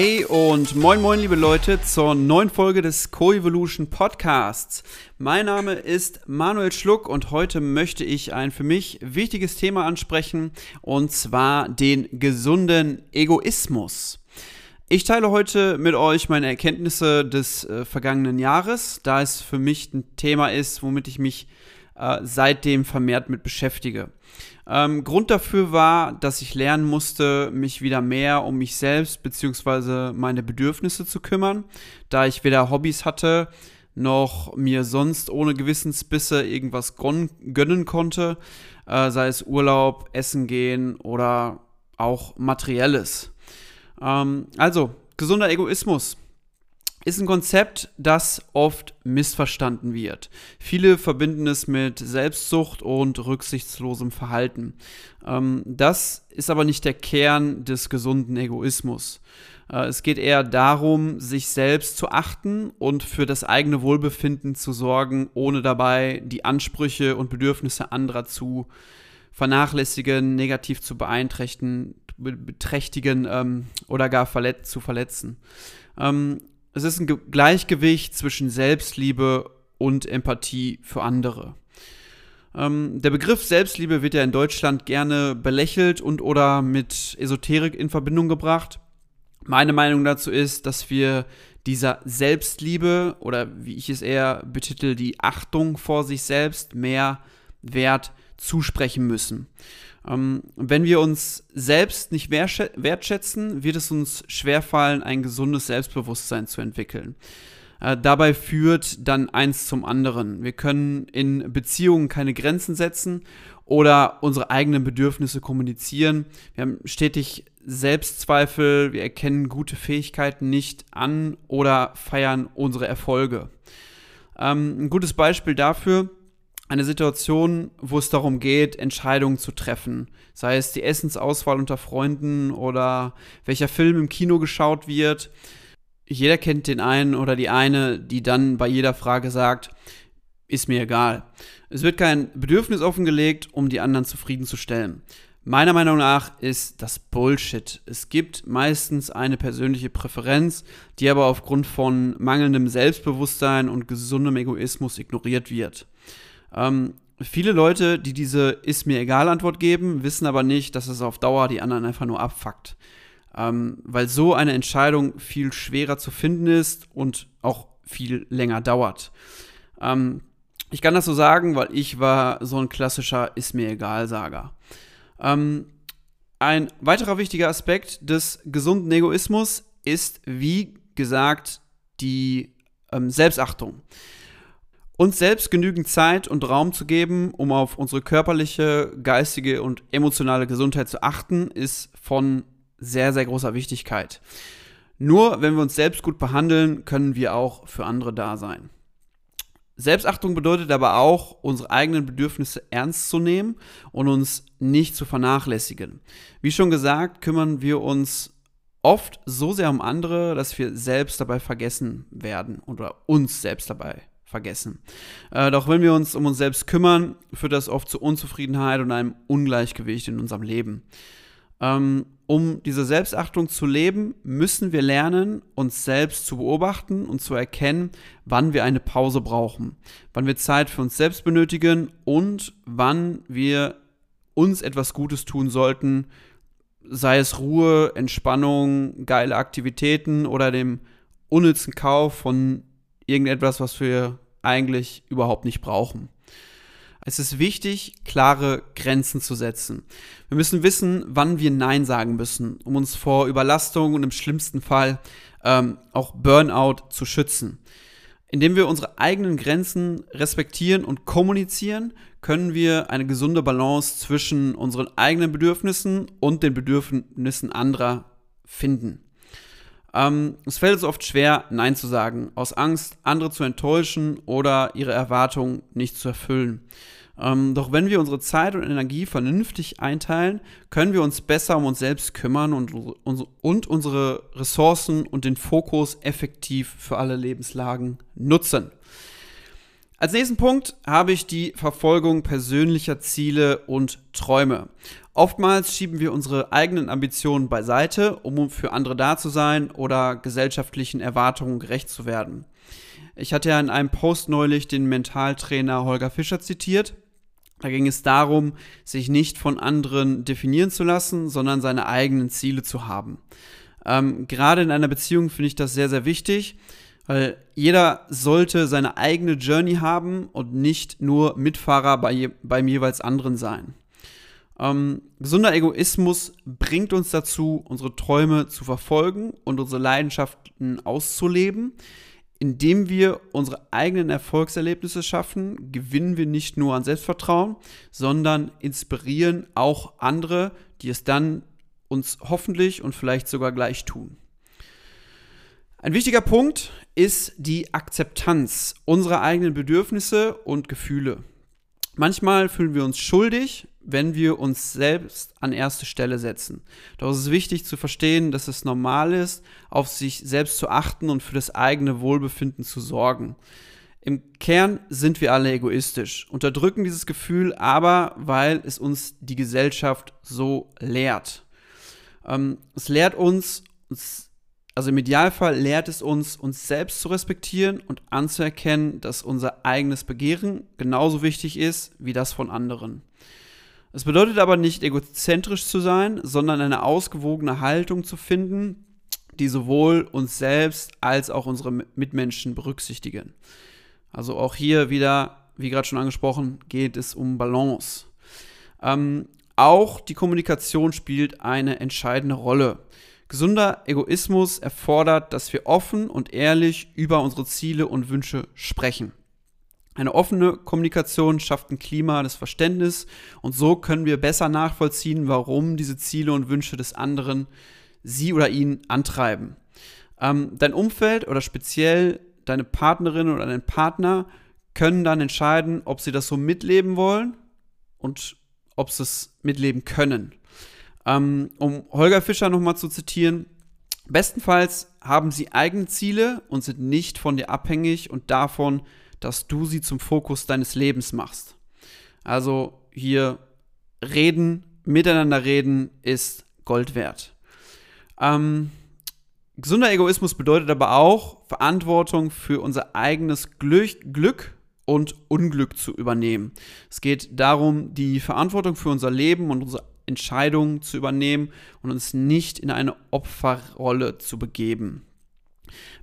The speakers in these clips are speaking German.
Hey und moin moin liebe Leute zur neuen Folge des Coevolution Podcasts. Mein Name ist Manuel Schluck und heute möchte ich ein für mich wichtiges Thema ansprechen und zwar den gesunden Egoismus. Ich teile heute mit euch meine Erkenntnisse des äh, vergangenen Jahres, da es für mich ein Thema ist, womit ich mich äh, seitdem vermehrt mit beschäftige. Ähm, Grund dafür war, dass ich lernen musste, mich wieder mehr um mich selbst bzw. meine Bedürfnisse zu kümmern, da ich weder Hobbys hatte, noch mir sonst ohne Gewissensbisse irgendwas gönnen konnte, äh, sei es Urlaub, Essen gehen oder auch materielles. Ähm, also, gesunder Egoismus ist ein Konzept, das oft missverstanden wird. Viele verbinden es mit Selbstsucht und rücksichtslosem Verhalten. Ähm, das ist aber nicht der Kern des gesunden Egoismus. Äh, es geht eher darum, sich selbst zu achten und für das eigene Wohlbefinden zu sorgen, ohne dabei die Ansprüche und Bedürfnisse anderer zu vernachlässigen, negativ zu beeinträchtigen, beträchtigen ähm, oder gar verlet zu verletzen. Ähm, es ist ein Ge Gleichgewicht zwischen Selbstliebe und Empathie für andere. Ähm, der Begriff Selbstliebe wird ja in Deutschland gerne belächelt und oder mit Esoterik in Verbindung gebracht. Meine Meinung dazu ist, dass wir dieser Selbstliebe oder wie ich es eher betitel, die Achtung vor sich selbst mehr Wert zusprechen müssen. Ähm, wenn wir uns selbst nicht wertschätzen, wird es uns schwerfallen, ein gesundes Selbstbewusstsein zu entwickeln. Äh, dabei führt dann eins zum anderen. Wir können in Beziehungen keine Grenzen setzen oder unsere eigenen Bedürfnisse kommunizieren. Wir haben stetig Selbstzweifel, wir erkennen gute Fähigkeiten nicht an oder feiern unsere Erfolge. Ähm, ein gutes Beispiel dafür eine Situation, wo es darum geht, Entscheidungen zu treffen. Sei es die Essensauswahl unter Freunden oder welcher Film im Kino geschaut wird. Jeder kennt den einen oder die eine, die dann bei jeder Frage sagt, ist mir egal. Es wird kein Bedürfnis offengelegt, um die anderen zufriedenzustellen. Meiner Meinung nach ist das Bullshit. Es gibt meistens eine persönliche Präferenz, die aber aufgrund von mangelndem Selbstbewusstsein und gesundem Egoismus ignoriert wird. Ähm, viele Leute, die diese Ist mir egal Antwort geben, wissen aber nicht, dass es auf Dauer die anderen einfach nur abfuckt. Ähm, weil so eine Entscheidung viel schwerer zu finden ist und auch viel länger dauert. Ähm, ich kann das so sagen, weil ich war so ein klassischer Ist mir egal Sager. Ähm, ein weiterer wichtiger Aspekt des gesunden Egoismus ist, wie gesagt, die ähm, Selbstachtung uns selbst genügend Zeit und Raum zu geben, um auf unsere körperliche, geistige und emotionale Gesundheit zu achten, ist von sehr, sehr großer Wichtigkeit. Nur wenn wir uns selbst gut behandeln, können wir auch für andere da sein. Selbstachtung bedeutet aber auch, unsere eigenen Bedürfnisse ernst zu nehmen und uns nicht zu vernachlässigen. Wie schon gesagt, kümmern wir uns oft so sehr um andere, dass wir selbst dabei vergessen werden oder uns selbst dabei vergessen. Äh, doch wenn wir uns um uns selbst kümmern, führt das oft zu Unzufriedenheit und einem Ungleichgewicht in unserem Leben. Ähm, um diese Selbstachtung zu leben, müssen wir lernen, uns selbst zu beobachten und zu erkennen, wann wir eine Pause brauchen, wann wir Zeit für uns selbst benötigen und wann wir uns etwas Gutes tun sollten, sei es Ruhe, Entspannung, geile Aktivitäten oder dem unnützen Kauf von irgendetwas, was wir eigentlich überhaupt nicht brauchen. Es ist wichtig, klare Grenzen zu setzen. Wir müssen wissen, wann wir Nein sagen müssen, um uns vor Überlastung und im schlimmsten Fall ähm, auch Burnout zu schützen. Indem wir unsere eigenen Grenzen respektieren und kommunizieren, können wir eine gesunde Balance zwischen unseren eigenen Bedürfnissen und den Bedürfnissen anderer finden. Ähm, es fällt uns oft schwer, Nein zu sagen, aus Angst, andere zu enttäuschen oder ihre Erwartungen nicht zu erfüllen. Ähm, doch wenn wir unsere Zeit und Energie vernünftig einteilen, können wir uns besser um uns selbst kümmern und, und unsere Ressourcen und den Fokus effektiv für alle Lebenslagen nutzen. Als nächsten Punkt habe ich die Verfolgung persönlicher Ziele und Träume. Oftmals schieben wir unsere eigenen Ambitionen beiseite, um für andere da zu sein oder gesellschaftlichen Erwartungen gerecht zu werden. Ich hatte ja in einem Post neulich den Mentaltrainer Holger Fischer zitiert. Da ging es darum, sich nicht von anderen definieren zu lassen, sondern seine eigenen Ziele zu haben. Ähm, gerade in einer Beziehung finde ich das sehr, sehr wichtig weil jeder sollte seine eigene Journey haben und nicht nur Mitfahrer bei beim jeweils anderen sein. Ähm, gesunder Egoismus bringt uns dazu, unsere Träume zu verfolgen und unsere Leidenschaften auszuleben. Indem wir unsere eigenen Erfolgserlebnisse schaffen, gewinnen wir nicht nur an Selbstvertrauen, sondern inspirieren auch andere, die es dann uns hoffentlich und vielleicht sogar gleich tun. Ein wichtiger Punkt ist die Akzeptanz unserer eigenen Bedürfnisse und Gefühle. Manchmal fühlen wir uns schuldig, wenn wir uns selbst an erste Stelle setzen. Doch es ist wichtig zu verstehen, dass es normal ist, auf sich selbst zu achten und für das eigene Wohlbefinden zu sorgen. Im Kern sind wir alle egoistisch, unterdrücken dieses Gefühl aber, weil es uns die Gesellschaft so lehrt. Ähm, es lehrt uns, uns also im Idealfall lehrt es uns, uns selbst zu respektieren und anzuerkennen, dass unser eigenes Begehren genauso wichtig ist wie das von anderen. Es bedeutet aber nicht egozentrisch zu sein, sondern eine ausgewogene Haltung zu finden, die sowohl uns selbst als auch unsere Mitmenschen berücksichtigen. Also auch hier wieder, wie gerade schon angesprochen, geht es um Balance. Ähm, auch die Kommunikation spielt eine entscheidende Rolle. Gesunder Egoismus erfordert, dass wir offen und ehrlich über unsere Ziele und Wünsche sprechen. Eine offene Kommunikation schafft ein Klima des Verständnisses und so können wir besser nachvollziehen, warum diese Ziele und Wünsche des anderen sie oder ihn antreiben. Ähm, dein Umfeld oder speziell deine Partnerin oder dein Partner können dann entscheiden, ob sie das so mitleben wollen und ob sie es mitleben können. Ähm, um Holger Fischer nochmal zu zitieren, bestenfalls haben sie eigene Ziele und sind nicht von dir abhängig und davon, dass du sie zum Fokus deines Lebens machst. Also hier reden, miteinander reden ist Gold wert. Ähm, gesunder Egoismus bedeutet aber auch, Verantwortung für unser eigenes Glück, Glück und Unglück zu übernehmen. Es geht darum, die Verantwortung für unser Leben und unsere Entscheidungen zu übernehmen und uns nicht in eine Opferrolle zu begeben.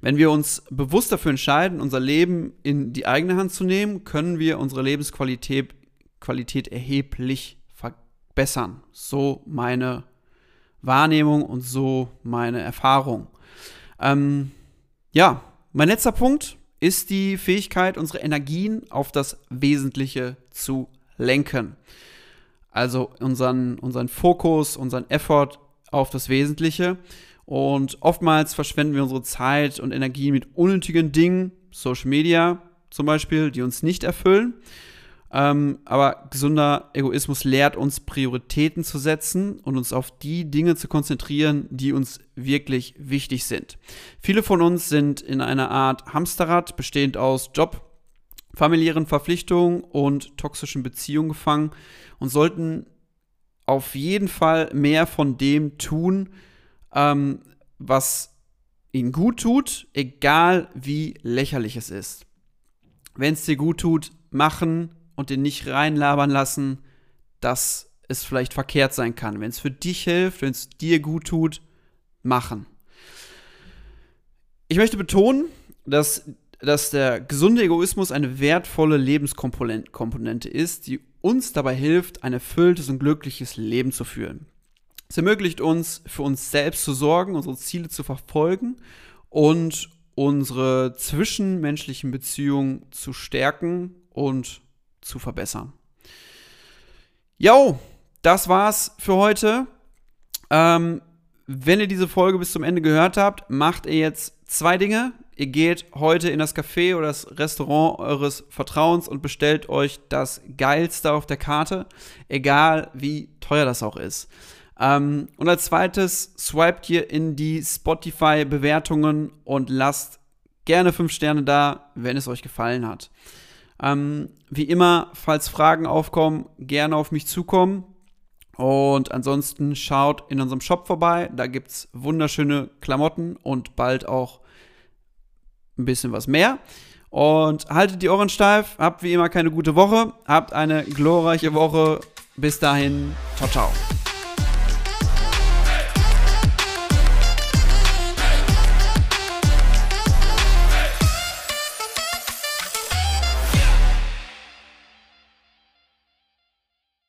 Wenn wir uns bewusst dafür entscheiden, unser Leben in die eigene Hand zu nehmen, können wir unsere Lebensqualität Qualität erheblich verbessern. So meine Wahrnehmung und so meine Erfahrung. Ähm, ja, mein letzter Punkt ist die Fähigkeit, unsere Energien auf das Wesentliche zu lenken. Also unseren, unseren Fokus, unseren Effort auf das Wesentliche. Und oftmals verschwenden wir unsere Zeit und Energie mit unnötigen Dingen, Social Media zum Beispiel, die uns nicht erfüllen. Ähm, aber gesunder Egoismus lehrt uns, Prioritäten zu setzen und uns auf die Dinge zu konzentrieren, die uns wirklich wichtig sind. Viele von uns sind in einer Art Hamsterrad, bestehend aus Job, familiären Verpflichtungen und toxischen Beziehungen gefangen und sollten auf jeden Fall mehr von dem tun, ähm, was ihnen gut tut, egal wie lächerlich es ist. Wenn es dir gut tut, machen und den nicht reinlabern lassen, dass es vielleicht verkehrt sein kann. Wenn es für dich hilft, wenn es dir gut tut, machen. Ich möchte betonen, dass dass der gesunde Egoismus eine wertvolle Lebenskomponente ist, die uns dabei hilft, ein erfülltes und glückliches Leben zu führen. Es ermöglicht uns, für uns selbst zu sorgen, unsere Ziele zu verfolgen und unsere zwischenmenschlichen Beziehungen zu stärken und zu verbessern. Jo, das war's für heute. Ähm, wenn ihr diese Folge bis zum Ende gehört habt, macht ihr jetzt zwei Dinge ihr geht heute in das Café oder das Restaurant eures Vertrauens und bestellt euch das Geilste auf der Karte, egal wie teuer das auch ist. Ähm, und als zweites swiped ihr in die Spotify-Bewertungen und lasst gerne 5 Sterne da, wenn es euch gefallen hat. Ähm, wie immer, falls Fragen aufkommen, gerne auf mich zukommen. Und ansonsten schaut in unserem Shop vorbei. Da gibt es wunderschöne Klamotten und bald auch ein bisschen was mehr. Und haltet die Ohren steif, habt wie immer keine gute Woche, habt eine glorreiche Woche. Bis dahin, ciao, ciao.